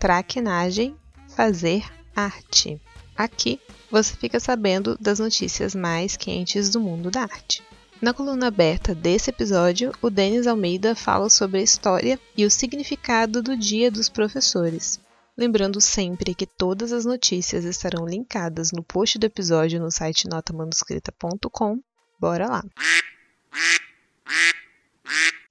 traquinagem, fazer arte. Aqui você fica sabendo das notícias mais quentes do mundo da arte. Na coluna aberta desse episódio, o Denis Almeida fala sobre a história e o significado do Dia dos Professores. Lembrando sempre que todas as notícias estarão linkadas no post do episódio no site notamanuscrita.com. Bora lá!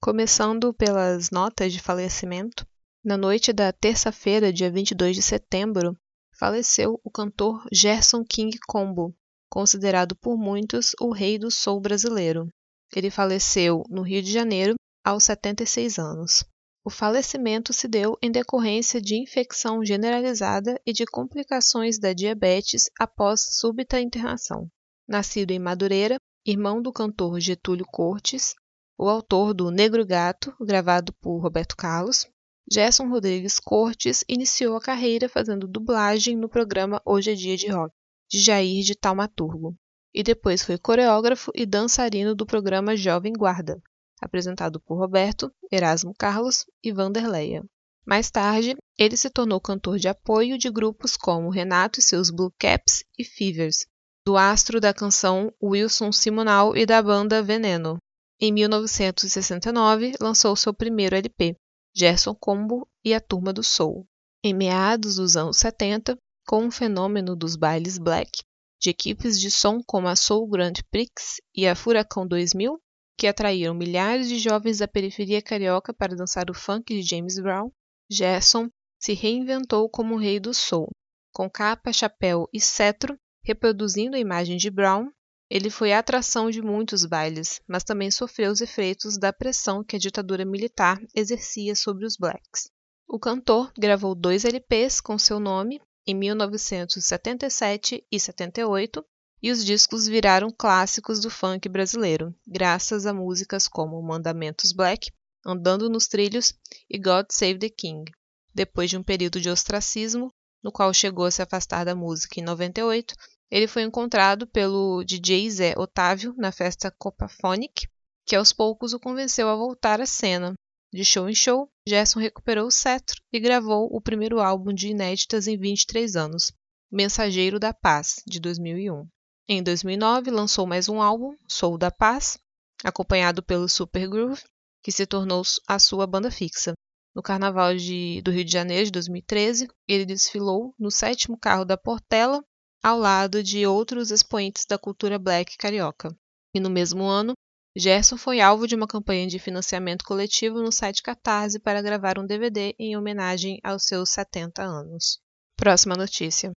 Começando pelas notas de falecimento, na noite da terça-feira, dia 22 de setembro, faleceu o cantor Gerson King Combo, considerado por muitos o rei do soul brasileiro. Ele faleceu no Rio de Janeiro aos 76 anos. O falecimento se deu em decorrência de infecção generalizada e de complicações da diabetes após súbita internação. Nascido em Madureira, irmão do cantor Getúlio Cortes, o autor do Negro Gato, gravado por Roberto Carlos, Gerson Rodrigues Cortes iniciou a carreira fazendo dublagem no programa Hoje é Dia de Rock, de Jair de Taumaturgo, e depois foi coreógrafo e dançarino do programa Jovem Guarda, apresentado por Roberto, Erasmo Carlos e Vanderleia. Mais tarde, ele se tornou cantor de apoio de grupos como Renato e seus Blue Caps e Fevers, do astro da canção Wilson Simonal e da banda Veneno. Em 1969, lançou seu primeiro LP, Gerson Combo e a Turma do Soul. Em meados dos anos 70, com o fenômeno dos bailes black, de equipes de som como a Soul Grand Prix e a Furacão 2000, que atraíram milhares de jovens da periferia carioca para dançar o funk de James Brown, Gerson se reinventou como o rei do soul. Com capa, chapéu e cetro, reproduzindo a imagem de Brown, ele foi a atração de muitos bailes, mas também sofreu os efeitos da pressão que a ditadura militar exercia sobre os blacks. O cantor gravou dois LPs com seu nome em 1977 e 78 e os discos viraram clássicos do funk brasileiro, graças a músicas como Mandamentos Black, Andando nos Trilhos e God Save the King. Depois de um período de ostracismo, no qual chegou a se afastar da música em 98, ele foi encontrado pelo DJ Zé Otávio na festa Copaphonic, que aos poucos o convenceu a voltar à cena. De show em show, Gerson recuperou o cetro e gravou o primeiro álbum de inéditas em 23 anos, Mensageiro da Paz, de 2001. Em 2009, lançou mais um álbum, Sou da Paz, acompanhado pelo Super Groove, que se tornou a sua banda fixa. No Carnaval de, do Rio de Janeiro de 2013, ele desfilou no sétimo carro da Portela, ao lado de outros expoentes da cultura black carioca. E no mesmo ano, Gerson foi alvo de uma campanha de financiamento coletivo no site Catarse para gravar um DVD em homenagem aos seus 70 anos. Próxima notícia.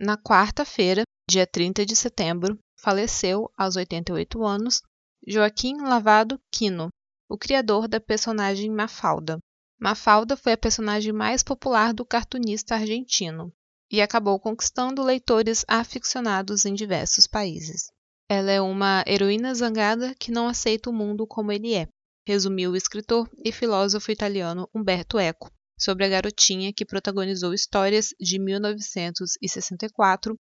Na quarta-feira, dia 30 de setembro, faleceu, aos 88 anos, Joaquim Lavado Quino, o criador da personagem Mafalda. Mafalda foi a personagem mais popular do cartunista argentino e acabou conquistando leitores aficionados em diversos países. Ela é uma heroína zangada que não aceita o mundo como ele é, resumiu o escritor e filósofo italiano Umberto Eco, sobre a garotinha que protagonizou histórias de 1964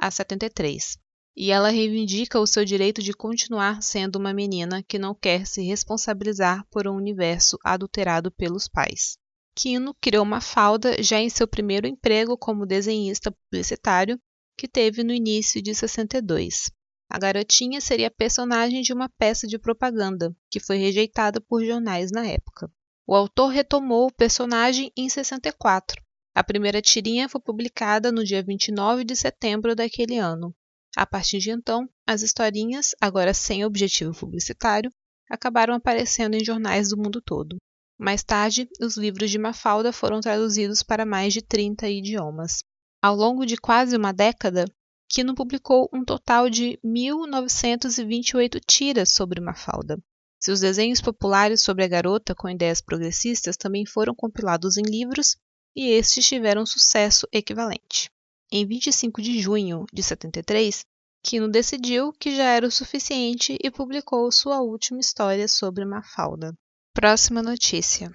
a 73. E ela reivindica o seu direito de continuar sendo uma menina que não quer se responsabilizar por um universo adulterado pelos pais. Kino criou uma falda já em seu primeiro emprego como desenhista publicitário, que teve no início de 62. A garotinha seria personagem de uma peça de propaganda, que foi rejeitada por jornais na época. O autor retomou o personagem em 64. A primeira tirinha foi publicada no dia 29 de setembro daquele ano. A partir de então, as historinhas, agora sem objetivo publicitário, acabaram aparecendo em jornais do mundo todo. Mais tarde, os livros de Mafalda foram traduzidos para mais de 30 idiomas. Ao longo de quase uma década, Kino publicou um total de 1928 tiras sobre Mafalda. Seus desenhos populares sobre a garota com ideias progressistas também foram compilados em livros e estes tiveram sucesso equivalente. Em 25 de junho de 73, Kino decidiu que já era o suficiente e publicou sua última história sobre Mafalda. Próxima notícia.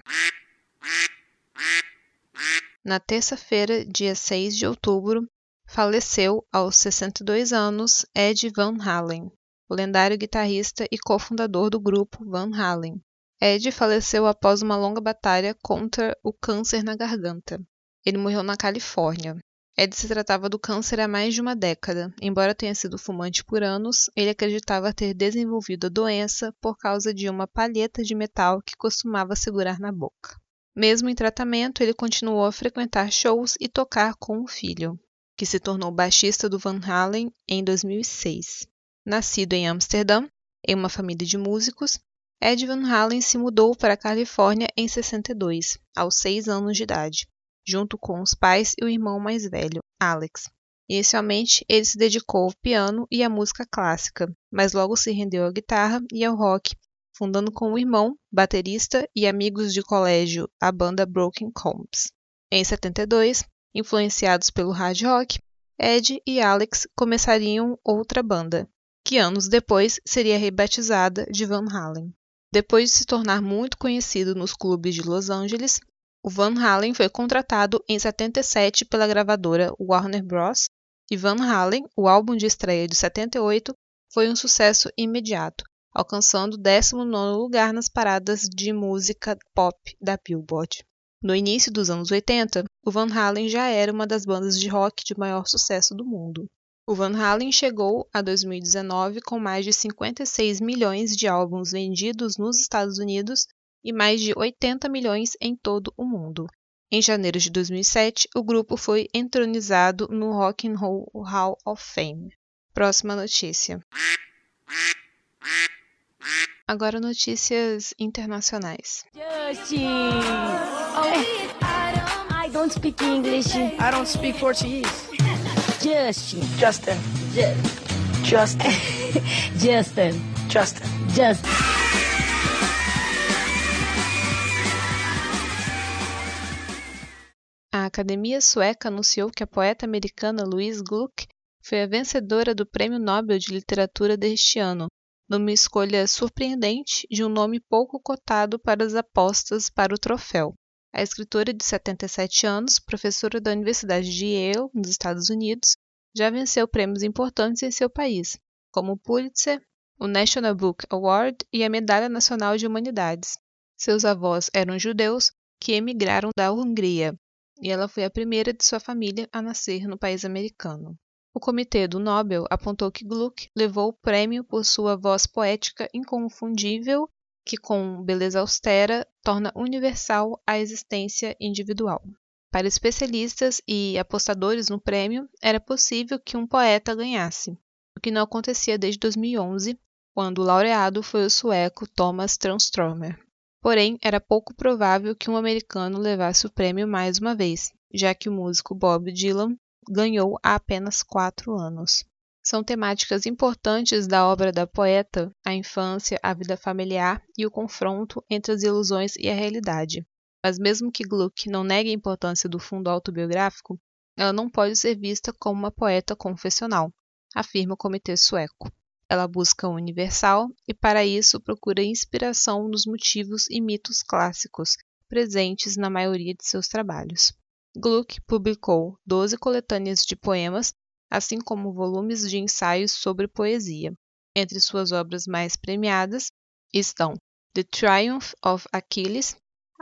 Na terça-feira, dia 6 de outubro, faleceu aos 62 anos Ed Van Halen, o lendário guitarrista e cofundador do grupo Van Halen. Ed faleceu após uma longa batalha contra o câncer na garganta. Ele morreu na Califórnia. Ed se tratava do câncer há mais de uma década. Embora tenha sido fumante por anos, ele acreditava ter desenvolvido a doença por causa de uma palheta de metal que costumava segurar na boca. Mesmo em tratamento, ele continuou a frequentar shows e tocar com o filho, que se tornou baixista do Van Halen em 2006. Nascido em Amsterdã, em uma família de músicos, Ed Van Halen se mudou para a Califórnia em 62, aos seis anos de idade junto com os pais e o irmão mais velho, Alex. Inicialmente, ele se dedicou ao piano e à música clássica, mas logo se rendeu à guitarra e ao rock, fundando com o irmão, baterista e amigos de colégio a banda Broken Combs. Em 72, influenciados pelo hard rock, Ed e Alex começariam outra banda, que anos depois seria rebatizada de Van Halen. Depois de se tornar muito conhecido nos clubes de Los Angeles, o Van Halen foi contratado em 77 pela gravadora Warner Bros. e Van Halen, o álbum de estreia de 78, foi um sucesso imediato, alcançando o 19º lugar nas paradas de música pop da Billboard. No início dos anos 80, o Van Halen já era uma das bandas de rock de maior sucesso do mundo. O Van Halen chegou a 2019 com mais de 56 milhões de álbuns vendidos nos Estados Unidos e mais de 80 milhões em todo o mundo. Em janeiro de 2007, o grupo foi entronizado no Rock and Roll Hall of Fame. Próxima notícia. Agora notícias internacionais. Justin! Oh, I don't speak English. I don't speak Portuguese. Justin. Justin. Ju- Justin. Justin. Justin. Justin. A Academia Sueca anunciou que a poeta americana Louise Gluck foi a vencedora do Prêmio Nobel de Literatura deste ano, numa escolha surpreendente de um nome pouco cotado para as apostas para o troféu. A escritora de 77 anos, professora da Universidade de Yale, nos Estados Unidos, já venceu prêmios importantes em seu país, como o Pulitzer, o National Book Award e a Medalha Nacional de Humanidades. Seus avós eram judeus que emigraram da Hungria, e ela foi a primeira de sua família a nascer no país americano. O comitê do Nobel apontou que Gluck levou o prêmio por sua voz poética inconfundível, que com beleza austera torna universal a existência individual. Para especialistas e apostadores no prêmio, era possível que um poeta ganhasse, o que não acontecia desde 2011, quando o laureado foi o sueco Thomas Tranströmer. Porém, era pouco provável que um americano levasse o prêmio mais uma vez, já que o músico Bob Dylan ganhou há apenas quatro anos. São temáticas importantes da obra da poeta a infância, a vida familiar e o confronto entre as ilusões e a realidade. Mas, mesmo que Gluck não negue a importância do fundo autobiográfico, ela não pode ser vista como uma poeta confessional, afirma o comitê sueco. Ela busca o universal e, para isso, procura inspiração nos motivos e mitos clássicos presentes na maioria de seus trabalhos. Gluck publicou 12 coletâneas de poemas, assim como volumes de ensaios sobre poesia. Entre suas obras mais premiadas estão The Triumph of Achilles,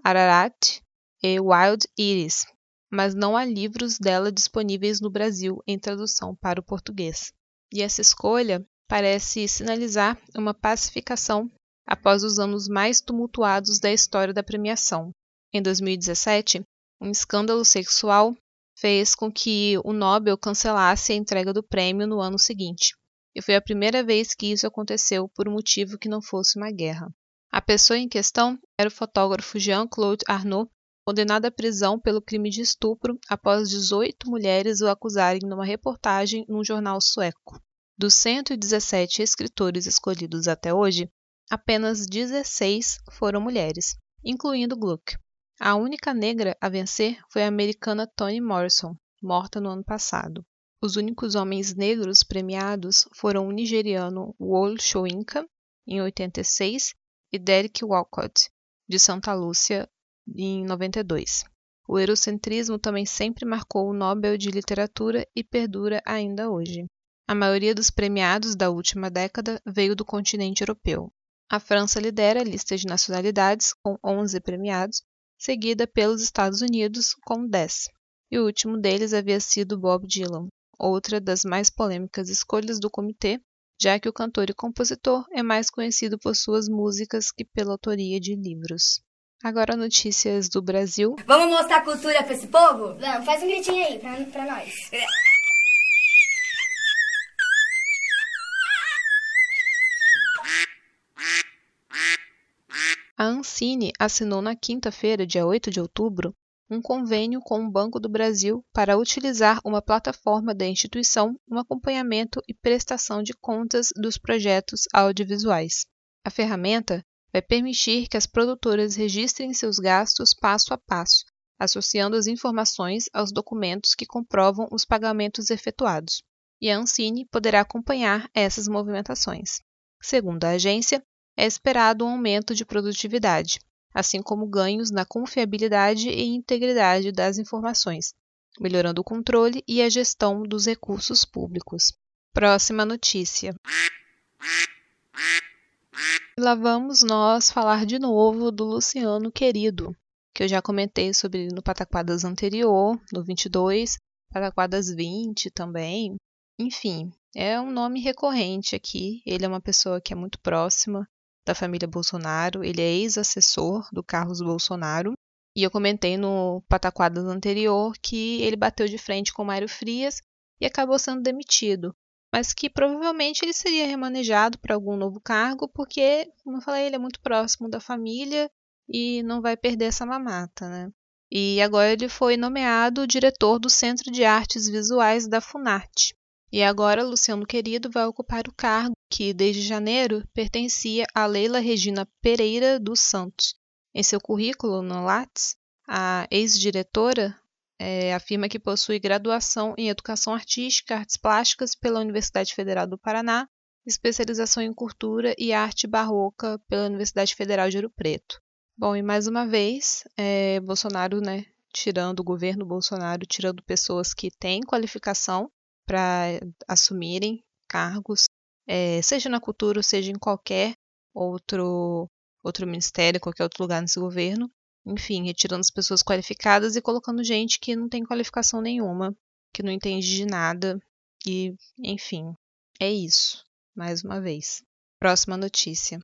Ararat e Wild Iris, mas não há livros dela disponíveis no Brasil em tradução para o português. E essa escolha parece sinalizar uma pacificação após os anos mais tumultuados da história da premiação. Em 2017, um escândalo sexual fez com que o Nobel cancelasse a entrega do prêmio no ano seguinte, e foi a primeira vez que isso aconteceu por um motivo que não fosse uma guerra. A pessoa em questão era o fotógrafo Jean-Claude Arnault, condenado à prisão pelo crime de estupro após 18 mulheres o acusarem numa reportagem num jornal sueco. Dos 117 escritores escolhidos até hoje, apenas 16 foram mulheres, incluindo Gluck. A única negra a vencer foi a americana Toni Morrison, morta no ano passado. Os únicos homens negros premiados foram o nigeriano Wole Soyinka, em 86, e Derek Walcott, de Santa Lúcia, em 92. O eurocentrismo também sempre marcou o Nobel de Literatura e perdura ainda hoje. A maioria dos premiados da última década veio do continente europeu. A França lidera a lista de nacionalidades, com 11 premiados, seguida pelos Estados Unidos, com 10. E o último deles havia sido Bob Dylan, outra das mais polêmicas escolhas do comitê, já que o cantor e compositor é mais conhecido por suas músicas que pela autoria de livros. Agora notícias do Brasil. Vamos mostrar cultura pra esse povo? Vamos, faz um gritinho aí pra, pra nós. A Ancine assinou na quinta-feira, dia 8 de outubro, um convênio com o Banco do Brasil para utilizar uma plataforma da instituição no acompanhamento e prestação de contas dos projetos audiovisuais. A ferramenta vai permitir que as produtoras registrem seus gastos passo a passo, associando as informações aos documentos que comprovam os pagamentos efetuados, e a Ancine poderá acompanhar essas movimentações. Segundo a agência, é esperado um aumento de produtividade, assim como ganhos na confiabilidade e integridade das informações, melhorando o controle e a gestão dos recursos públicos. Próxima notícia. Lá vamos nós falar de novo do Luciano Querido, que eu já comentei sobre ele no Pataquadas anterior, no 22, Pataquadas 20 também. Enfim, é um nome recorrente aqui. Ele é uma pessoa que é muito próxima da família Bolsonaro, ele é ex-assessor do Carlos Bolsonaro. E eu comentei no Pataquadas anterior que ele bateu de frente com Mário Frias e acabou sendo demitido. Mas que provavelmente ele seria remanejado para algum novo cargo, porque, como eu falei, ele é muito próximo da família e não vai perder essa mamata, né? E agora ele foi nomeado diretor do Centro de Artes Visuais da Funarte. E agora Luciano Querido vai ocupar o cargo que, desde janeiro, pertencia a Leila Regina Pereira dos Santos. Em seu currículo no Lattes, a ex-diretora é, afirma que possui graduação em Educação Artística, Artes Plásticas pela Universidade Federal do Paraná, especialização em Cultura e Arte Barroca pela Universidade Federal de Ouro Preto. Bom, e mais uma vez, é, Bolsonaro, né, tirando o governo Bolsonaro, tirando pessoas que têm qualificação para assumirem cargos, é, seja na cultura, seja em qualquer outro, outro ministério, qualquer outro lugar nesse governo. Enfim, retirando as pessoas qualificadas e colocando gente que não tem qualificação nenhuma, que não entende de nada. E, enfim, é isso. Mais uma vez. Próxima notícia.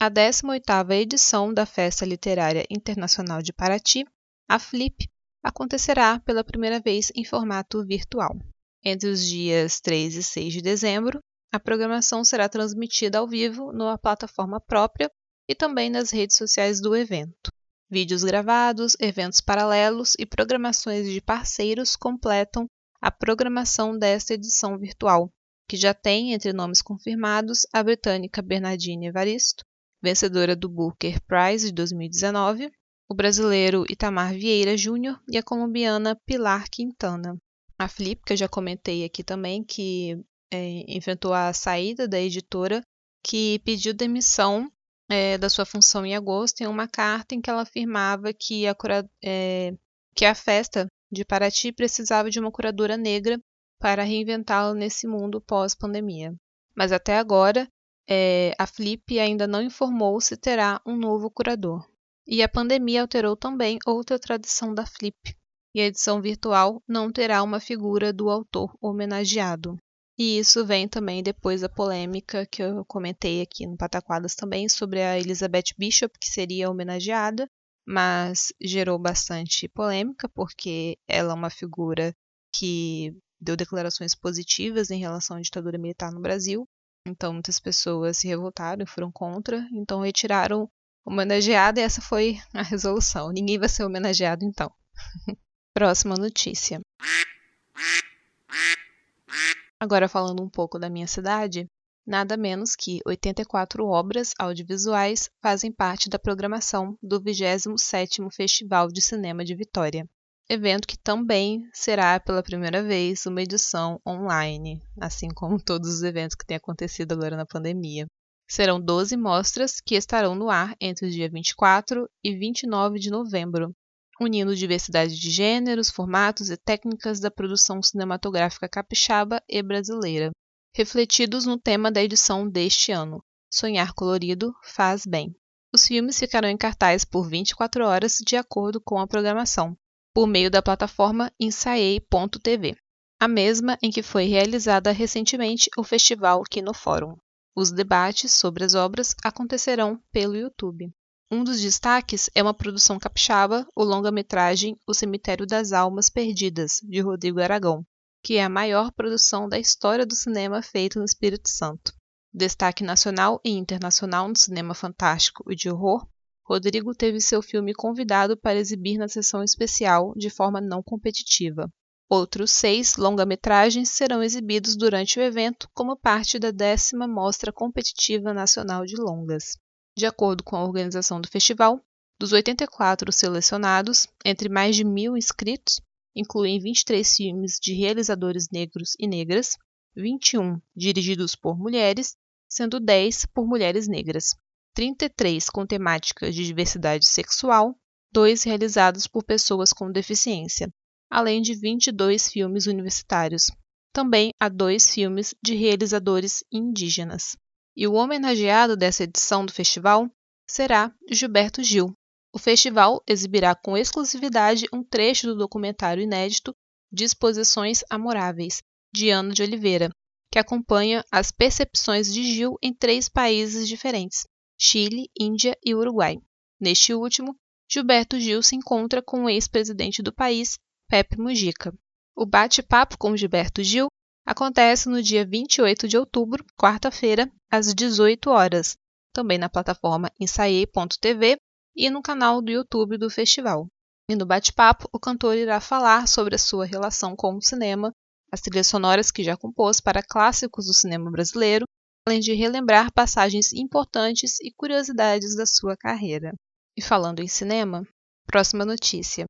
A 18ª edição da Festa Literária Internacional de Paraty, a FLIP, acontecerá pela primeira vez em formato virtual. Entre os dias 3 e 6 de dezembro, a programação será transmitida ao vivo numa plataforma própria e também nas redes sociais do evento. Vídeos gravados, eventos paralelos e programações de parceiros completam a programação desta edição virtual, que já tem entre nomes confirmados a britânica Bernardine Evaristo, vencedora do Booker Prize de 2019, o brasileiro Itamar Vieira Júnior e a colombiana Pilar Quintana. A Flip, que eu já comentei aqui também, que é, enfrentou a saída da editora, que pediu demissão é, da sua função em agosto, em uma carta em que ela afirmava que a, é, que a festa de Paraty precisava de uma curadora negra para reinventá-la nesse mundo pós-pandemia. Mas até agora, é, a Flip ainda não informou se terá um novo curador. E a pandemia alterou também outra tradição da Flip, e a edição virtual não terá uma figura do autor homenageado. E isso vem também depois da polêmica que eu comentei aqui no Pataquadas também sobre a Elizabeth Bishop, que seria homenageada, mas gerou bastante polêmica porque ela é uma figura que deu declarações positivas em relação à ditadura militar no Brasil. Então muitas pessoas se revoltaram e foram contra, então retiraram homenageada e essa foi a resolução. Ninguém vai ser homenageado então. Próxima notícia. Agora falando um pouco da minha cidade, nada menos que 84 obras audiovisuais fazem parte da programação do 27º Festival de Cinema de Vitória. Evento que também será pela primeira vez uma edição online, assim como todos os eventos que têm acontecido agora na pandemia. Serão 12 mostras que estarão no ar entre o dia 24 e 29 de novembro, unindo diversidade de gêneros, formatos e técnicas da produção cinematográfica capixaba e brasileira, refletidos no tema da edição deste ano: Sonhar colorido faz bem. Os filmes ficarão em cartaz por 24 horas de acordo com a programação, por meio da plataforma ensaiei.tv, a mesma em que foi realizada recentemente o festival Kino Fórum. Os debates sobre as obras acontecerão pelo YouTube. Um dos destaques é uma produção capixaba, o longa-metragem O Cemitério das Almas Perdidas, de Rodrigo Aragão, que é a maior produção da história do cinema feito no Espírito Santo. Destaque nacional e internacional no cinema fantástico e de horror, Rodrigo teve seu filme convidado para exibir na sessão especial de forma não competitiva. Outros seis longa-metragens serão exibidos durante o evento como parte da décima Mostra Competitiva Nacional de Longas. De acordo com a organização do festival, dos 84 selecionados, entre mais de mil inscritos, incluem 23 filmes de realizadores negros e negras, 21 dirigidos por mulheres, sendo 10 por mulheres negras, 33 com temáticas de diversidade sexual, 2 realizados por pessoas com deficiência, além de 22 filmes universitários. Também há dois filmes de realizadores indígenas. E o homenageado dessa edição do festival será Gilberto Gil. O festival exibirá com exclusividade um trecho do documentário inédito Disposições Amoráveis, de Ana de Oliveira, que acompanha as percepções de Gil em três países diferentes: Chile, Índia e Uruguai. Neste último, Gilberto Gil se encontra com o ex-presidente do país, Pepe Mujica. O bate-papo com Gilberto Gil acontece no dia 28 de outubro, quarta-feira, às 18 horas, também na plataforma ensaiei.tv e no canal do YouTube do festival. E no bate-papo, o cantor irá falar sobre a sua relação com o cinema, as trilhas sonoras que já compôs para clássicos do cinema brasileiro, além de relembrar passagens importantes e curiosidades da sua carreira. E falando em cinema, próxima notícia.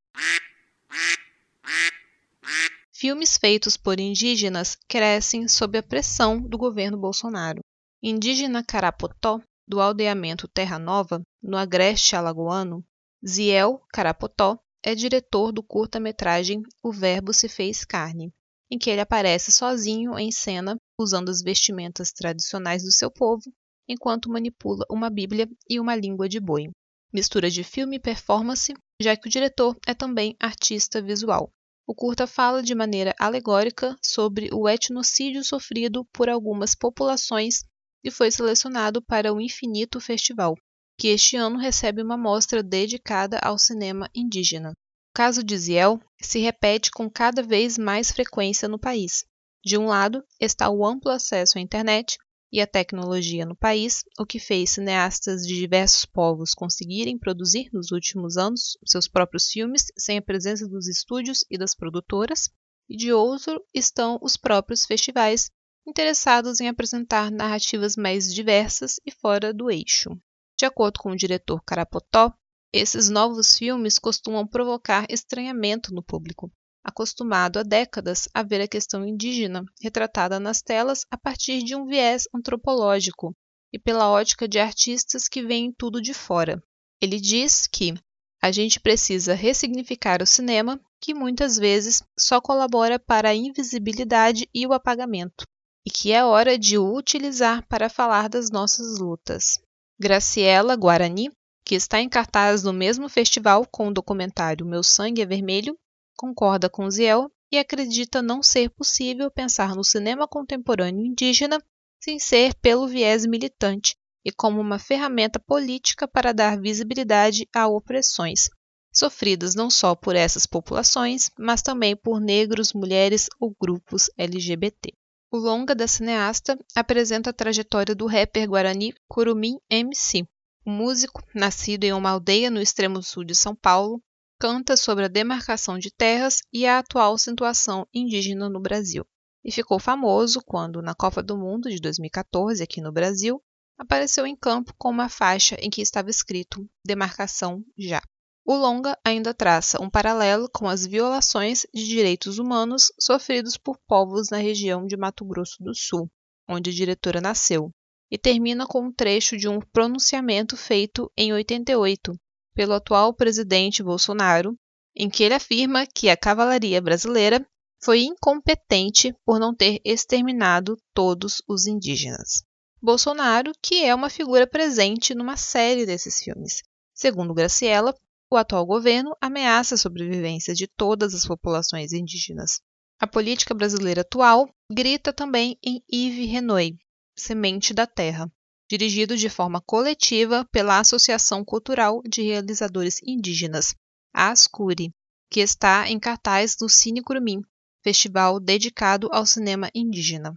Filmes feitos por indígenas crescem sob a pressão do governo Bolsonaro. Indígena Carapotó, do aldeamento Terra Nova, no agreste alagoano, Ziel Carapotó é diretor do curta-metragem O Verbo se fez carne, em que ele aparece sozinho em cena, usando as vestimentas tradicionais do seu povo, enquanto manipula uma bíblia e uma língua de boi. Mistura de filme e performance, já que o diretor é também artista visual. O curta fala de maneira alegórica sobre o etnocídio sofrido por algumas populações e foi selecionado para o Infinito Festival, que este ano recebe uma mostra dedicada ao cinema indígena. O caso de Ziel se repete com cada vez mais frequência no país. De um lado está o amplo acesso à internet, e a tecnologia no país, o que fez cineastas de diversos povos conseguirem produzir nos últimos anos seus próprios filmes sem a presença dos estúdios e das produtoras, e de outro estão os próprios festivais interessados em apresentar narrativas mais diversas e fora do eixo. De acordo com o diretor Carapotó, esses novos filmes costumam provocar estranhamento no público, acostumado há décadas a ver a questão indígena retratada nas telas a partir de um viés antropológico e pela ótica de artistas que veem tudo de fora. Ele diz que a gente precisa ressignificar o cinema, que muitas vezes só colabora para a invisibilidade e o apagamento, e que é hora de o utilizar para falar das nossas lutas. Graciela Guarani, que está em cartaz no mesmo festival com o documentário Meu Sangue é Vermelho, concorda com Ziel e acredita não ser possível pensar no cinema contemporâneo indígena sem ser pelo viés militante e como uma ferramenta política para dar visibilidade a opressões, sofridas não só por essas populações, mas também por negros, mulheres ou grupos LGBT. O longa da cineasta apresenta a trajetória do rapper guarani Curumim MC. O músico, nascido em uma aldeia no extremo sul de São Paulo, canta sobre a demarcação de terras e a atual situação indígena no Brasil. E ficou famoso quando, na Copa do Mundo de 2014, aqui no Brasil, apareceu em campo com uma faixa em que estava escrito Demarcação já. O longa ainda traça um paralelo com as violações de direitos humanos sofridos por povos na região de Mato Grosso do Sul, onde a diretora nasceu, e termina com um trecho de um pronunciamento feito em 88 pelo atual presidente Bolsonaro, em que ele afirma que a cavalaria brasileira foi incompetente por não ter exterminado todos os indígenas. Bolsonaro, que é uma figura presente numa série desses filmes. Segundo Graciela, o atual governo ameaça a sobrevivência de todas as populações indígenas. A política brasileira atual grita também em Yves Renoy, Semente da Terra, dirigido de forma coletiva pela Associação Cultural de Realizadores Indígenas, Ascuri, que está em cartaz no Cine Curumim, festival dedicado ao cinema indígena.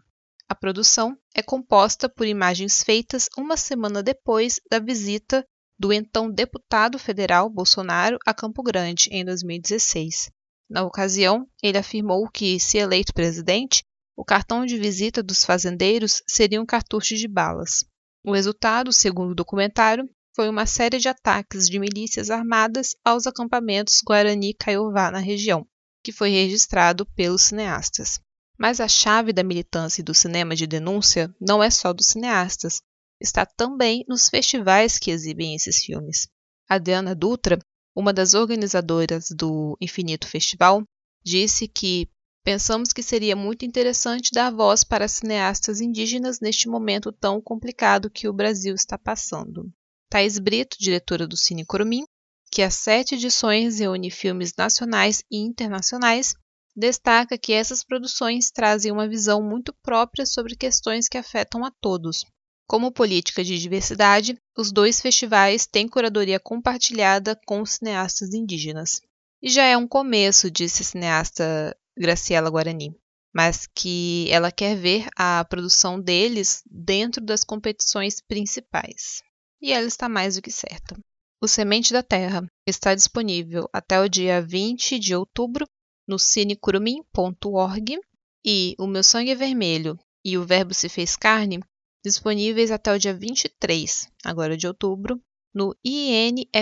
A produção é composta por imagens feitas uma semana depois da visita do então deputado federal Bolsonaro a Campo Grande em 2016. Na ocasião, ele afirmou que, se eleito presidente, o cartão de visita dos fazendeiros seria um cartucho de balas. O resultado, segundo o documentário, foi uma série de ataques de milícias armadas aos acampamentos Guarani Caiová na região, que foi registrado pelos cineastas. Mas a chave da militância e do cinema de denúncia não é só dos cineastas, está também nos festivais que exibem esses filmes. Adriana Dutra, uma das organizadoras do Infinito Festival, disse que pensamos que seria muito interessante dar voz para cineastas indígenas neste momento tão complicado que o Brasil está passando. Thais Brito, diretora do Cine Corumim, que há sete edições reúne filmes nacionais e internacionais, destaca que essas produções trazem uma visão muito própria sobre questões que afetam a todos, como política de diversidade, os dois festivais têm curadoria compartilhada com cineastas indígenas. E já é um começo, disse a cineasta Graciela Guarani, mas que ela quer ver a produção deles dentro das competições principais. E ela está mais do que certa. O Semente da Terra está disponível até o dia 20 de outubro no cinecurumim.org e O Meu Sangue é Vermelho e O Verbo se fez carne disponíveis até o dia 23, agora de outubro, no inff.online.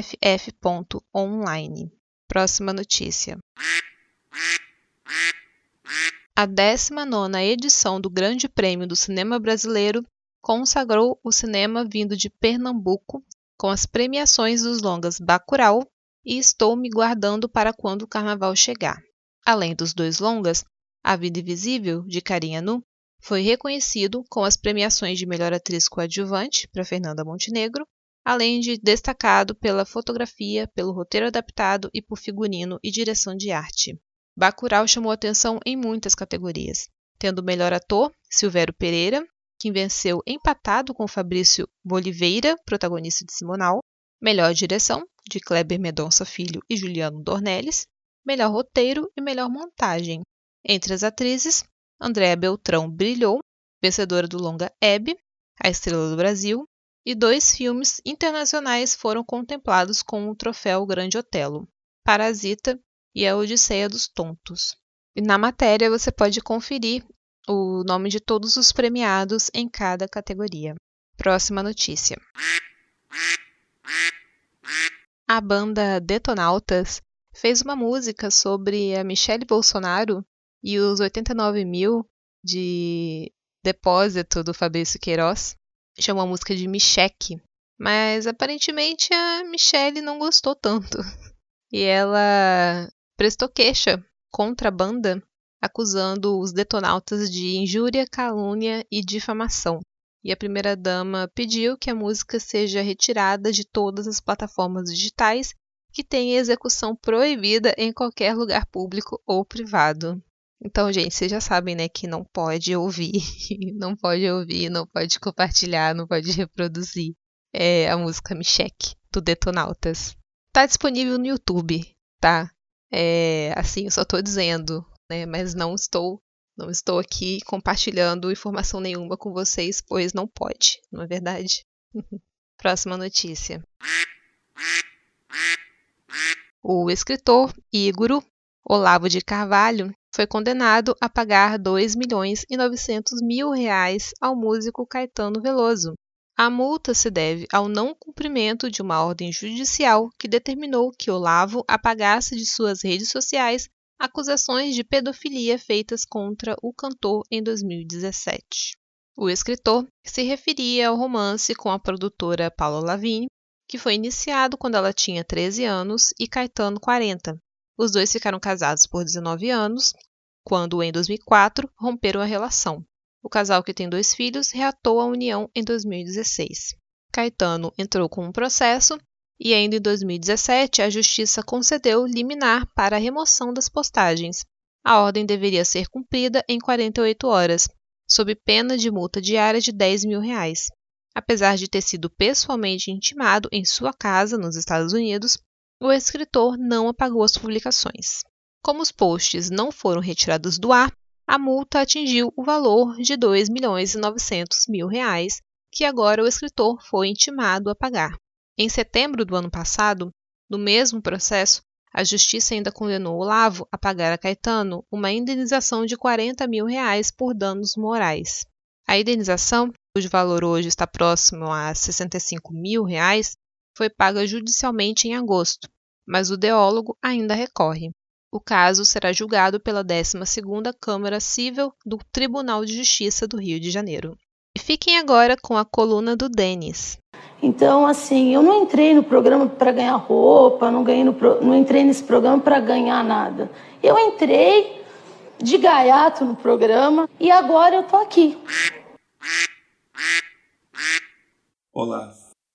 Próxima notícia. A 19ª edição do Grande Prêmio do Cinema Brasileiro consagrou o cinema vindo de Pernambuco com as premiações dos longas Bacurau e Estou Me Guardando para Quando o Carnaval Chegar. Além dos dois longas, A Vida Invisível, de Carinha Nu, foi reconhecido com as premiações de melhor atriz coadjuvante para Fernanda Montenegro, além de destacado pela fotografia, pelo roteiro adaptado e por figurino e direção de arte. Bacurau chamou atenção em muitas categorias, tendo melhor ator Silvério Pereira, que venceu empatado com Fabrício Boliveira, protagonista de Simonal, melhor direção de Kleber Medonça Filho e Juliano Dornelles, melhor roteiro e melhor montagem. Entre as atrizes, Andréa Beltrão brilhou, vencedora do longa Hebe, A Estrela do Brasil, e dois filmes internacionais foram contemplados com o troféu Grande Otelo, Parasita e A Odisseia dos Tontos. E na matéria você pode conferir o nome de todos os premiados em cada categoria. Próxima notícia. A banda Detonautas fez uma música sobre a Michelle Bolsonaro e os 89 mil de depósito do Fabrício Queiroz chamou a música de Micheque, mas aparentemente a Michelle não gostou tanto. E ela prestou queixa contra a banda, acusando os detonautas de injúria, calúnia e difamação. E a primeira-dama pediu que a música seja retirada de todas as plataformas digitais que têm execução proibida em qualquer lugar público ou privado. Então, gente, vocês já sabem, né, que não pode ouvir, não pode ouvir, não pode compartilhar, não pode reproduzir é, a música Me Cheque, do Detonautas. Tá disponível no YouTube, tá? É, assim, eu só tô dizendo, né, mas não estou não estou aqui compartilhando informação nenhuma com vocês, pois não pode, não é verdade? Próxima notícia. O escritor Igor Olavo de Carvalho foi condenado a pagar 2 milhões e 900 mil reais ao músico Caetano Veloso. A multa se deve ao não cumprimento de uma ordem judicial que determinou que Olavo apagasse de suas redes sociais acusações de pedofilia feitas contra o cantor em 2017. O escritor se referia ao romance com a produtora Paula Lavigne, que foi iniciado quando ela tinha 13 anos e Caetano 40. Os dois ficaram casados por 19 anos, quando, em 2004, romperam a relação. O casal, que tem dois filhos, reatou a união em 2016. Caetano entrou com um processo e ainda em 2017 a Justiça concedeu liminar para a remoção das postagens. A ordem deveria ser cumprida em 48 horas, sob pena de multa diária de 10 mil reais. Apesar de ter sido pessoalmente intimado em sua casa nos Estados Unidos, o escritor não apagou as publicações. Como os posts não foram retirados do ar, a multa atingiu o valor de 2 milhões e 900 mil reais, que agora o escritor foi intimado a pagar. Em setembro do ano passado, no mesmo processo, a justiça ainda condenou Olavo a pagar a Caetano uma indenização de 40 mil reais por danos morais. A indenização, cujo valor hoje está próximo a 65 mil reais, foi paga judicialmente em agosto, mas o deólogo ainda recorre. O caso será julgado pela 12ª Câmara Civil do Tribunal de Justiça do Rio de Janeiro. E fiquem agora com a coluna do Denis. Então, assim, eu não entrei no programa para ganhar roupa, não, ganhei no pro... não entrei nesse programa para ganhar nada. Eu entrei de gaiato no programa e agora eu tô aqui. Olá,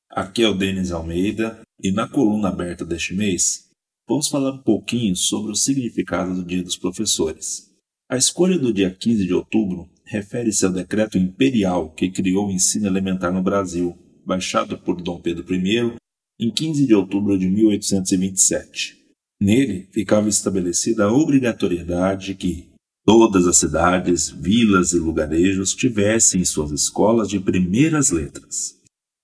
aqui é o Denis Almeida e na coluna aberta deste mês vamos falar um pouquinho sobre o significado do Dia dos Professores. A escolha do dia 15 de outubro refere-se ao decreto imperial que criou o ensino elementar no Brasil baixado por Dom Pedro I em 15 de outubro de 1827. Nele ficava estabelecida a obrigatoriedade que todas as cidades, vilas e lugarejos tivessem suas escolas de primeiras letras.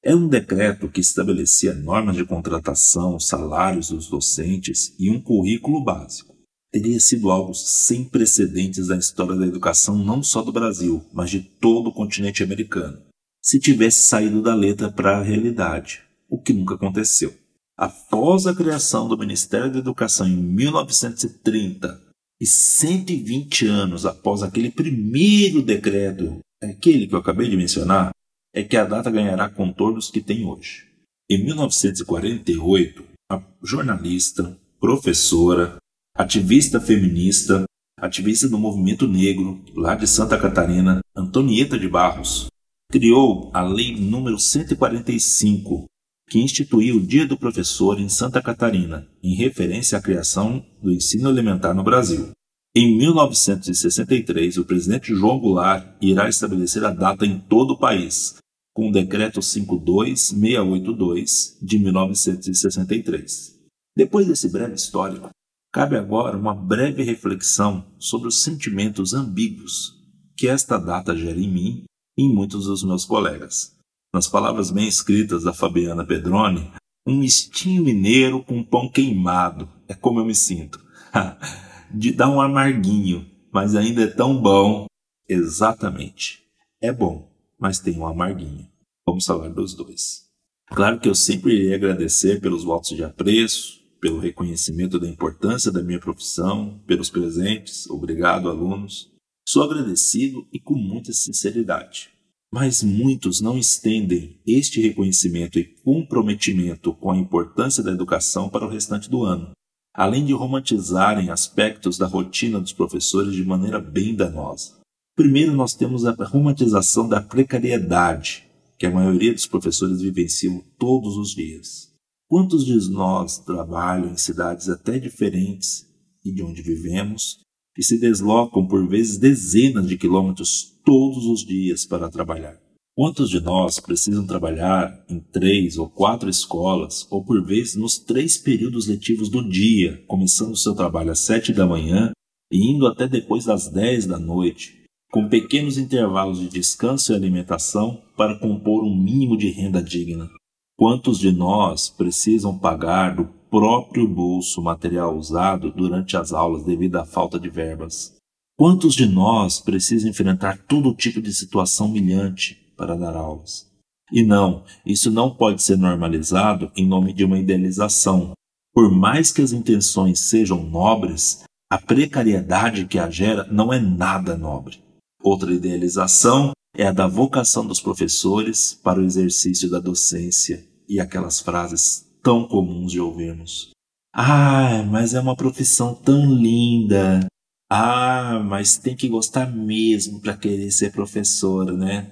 É um decreto que estabelecia normas de contratação, salários dos docentes e um currículo básico. Teria sido algo sem precedentes na história da educação não só do Brasil, mas de todo o continente americano se tivesse saído da letra para a realidade, o que nunca aconteceu. Após a criação do Ministério da Educação em 1930 e 120 anos após aquele primeiro decreto, aquele que eu acabei de mencionar, é que a data ganhará contornos que tem hoje. Em 1948, a jornalista, professora, ativista feminista, ativista do movimento negro lá de Santa Catarina, Antonieta de Barros, criou a Lei nº 145, que instituiu o Dia do Professor em Santa Catarina, em referência à criação do ensino elementar no Brasil. Em 1963, o presidente João Goulart irá estabelecer a data em todo o país, com o Decreto 52682 de 1963. Depois desse breve histórico, cabe agora uma breve reflexão sobre os sentimentos ambíguos que esta data gera em mim em muitos dos meus colegas. Nas palavras bem escritas da Fabiana Pedroni, um mistinho mineiro com pão queimado é como eu me sinto. De dar um amarguinho, mas ainda é tão bom. Exatamente. É bom, mas tem um amarguinho. Vamos falar dos dois. Claro que eu sempre irei agradecer pelos votos de apreço, pelo reconhecimento da importância da minha profissão, pelos presentes. Obrigado, alunos. Sou agradecido e com muita sinceridade. Mas muitos não estendem este reconhecimento e comprometimento com a importância da educação para o restante do ano, além de romantizarem aspectos da rotina dos professores de maneira bem danosa. Primeiro, nós temos a romantização da precariedade, que a maioria dos professores vivenciam todos os dias. Quantos de nós trabalham em cidades até diferentes e de onde vivemos e se deslocam por vezes dezenas de quilômetros todos os dias para trabalhar. Quantos de nós precisam trabalhar em três ou quatro escolas, ou por vezes nos três períodos letivos do dia, começando seu trabalho às sete da manhã e indo até depois das dez da noite, com pequenos intervalos de descanso e alimentação para compor um mínimo de renda digna? Quantos de nós precisam pagar do próprio bolso material usado durante as aulas devido à falta de verbas? Quantos de nós precisam enfrentar todo tipo de situação humilhante para dar aulas. E não, isso não pode ser normalizado em nome de uma idealização. Por mais que as intenções sejam nobres, a precariedade que a gera não é nada nobre. Outra idealização é a da vocação dos professores para o exercício da docência e aquelas frases tão comuns de ouvirmos. Ah, mas é uma profissão tão linda. Ah, mas tem que gostar mesmo para querer ser professora, né?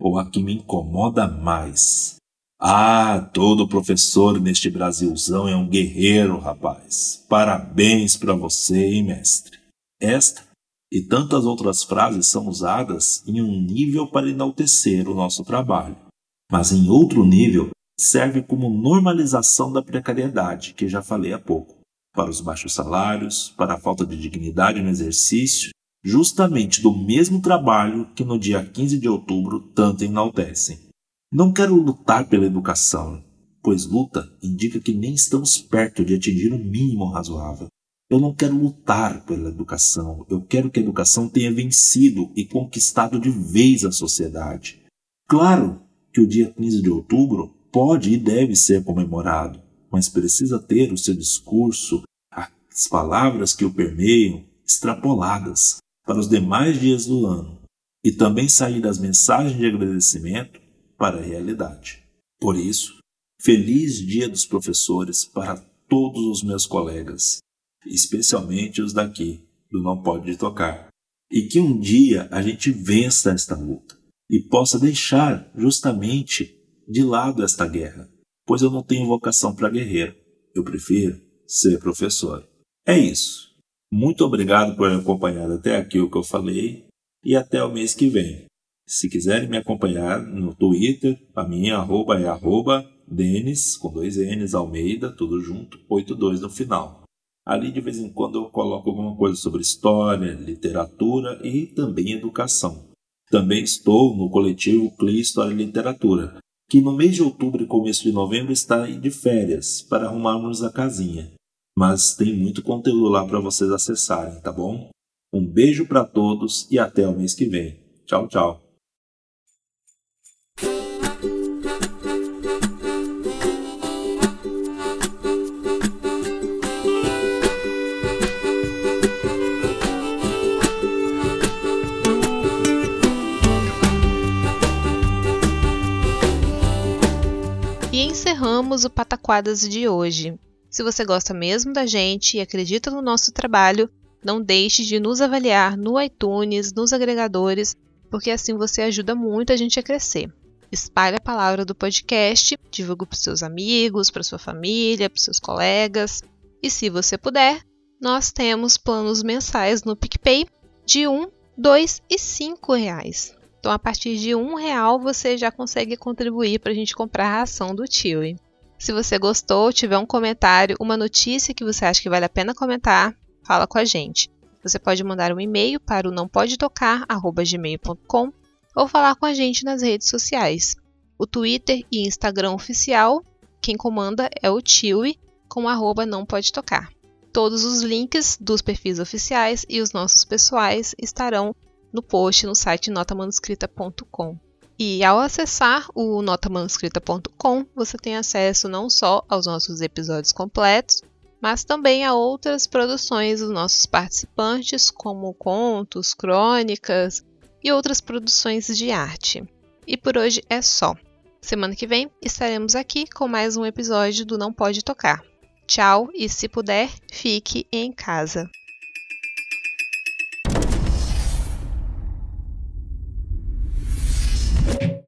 ou a que me incomoda mais. Ah, todo professor neste Brasilzão é um guerreiro, rapaz. Parabéns para você, hein, mestre. Esta e tantas outras frases são usadas em um nível para enaltecer o nosso trabalho, mas em outro nível serve como normalização da precariedade, que já falei há pouco, para os baixos salários, para a falta de dignidade no exercício justamente do mesmo trabalho que no dia 15 de outubro tanto enaltecem. Não quero lutar pela educação, pois luta indica que nem estamos perto de atingir o mínimo razoável. Eu não quero lutar pela educação, eu quero que a educação tenha vencido e conquistado de vez a sociedade. Claro que o dia 15 de outubro pode e deve ser comemorado, mas precisa ter o seu discurso, as palavras que o permeiam, extrapoladas, para os demais dias do ano e também sair das mensagens de agradecimento para a realidade. Por isso, feliz Dia dos Professores para todos os meus colegas, especialmente os daqui do Não Pode Tocar, e que um dia a gente vença esta luta e possa deixar justamente de lado esta guerra, pois eu não tenho vocação para guerreiro, eu prefiro ser professor. É isso. Muito obrigado por acompanhar até aqui o que eu falei e até o mês que vem. Se quiserem me acompanhar no Twitter, a minha arroba é arroba Denis, com dois N's, Almeida, tudo junto, 82 no final. Ali de vez em quando eu coloco alguma coisa sobre história, literatura e também educação. Também estou no coletivo CLI História e Literatura, que no mês de outubro e começo de novembro está de férias para arrumarmos a casinha mas tem muito conteúdo lá para vocês acessarem, tá bom? Um beijo para todos e até o mês que vem. Tchau, tchau. Encerramos o Pataquadas de hoje. Se você gosta mesmo da gente e acredita no nosso trabalho, não deixe de nos avaliar no iTunes, nos agregadores, porque assim você ajuda muito a gente a crescer. Espalhe a palavra do podcast, divulgue para seus amigos, para sua família, para seus colegas. E se você puder, nós temos planos mensais no PicPay de um, dois e cinco reais. Então, a partir de um real você já consegue contribuir para a gente comprar a ração do tio. Se você gostou, tiver um comentário, uma notícia que você acha que vale a pena comentar, fala com a gente. Você pode mandar um e-mail para o nãopodetocar@gmail.com ou falar com a gente nas redes sociais. O Twitter e Instagram oficial, quem comanda é o Tiwi com arroba não pode tocar. Todos os links dos perfis oficiais e os nossos pessoais estarão no post no site notamanuscrita.com. E ao acessar o notamanuscrita.com, você tem acesso não só aos nossos episódios completos, mas também a outras produções dos nossos participantes, como contos, crônicas e outras produções de arte. E por hoje é só. Semana que vem estaremos aqui com mais um episódio do Não Pode Tocar. Tchau e, se puder, fique em casa.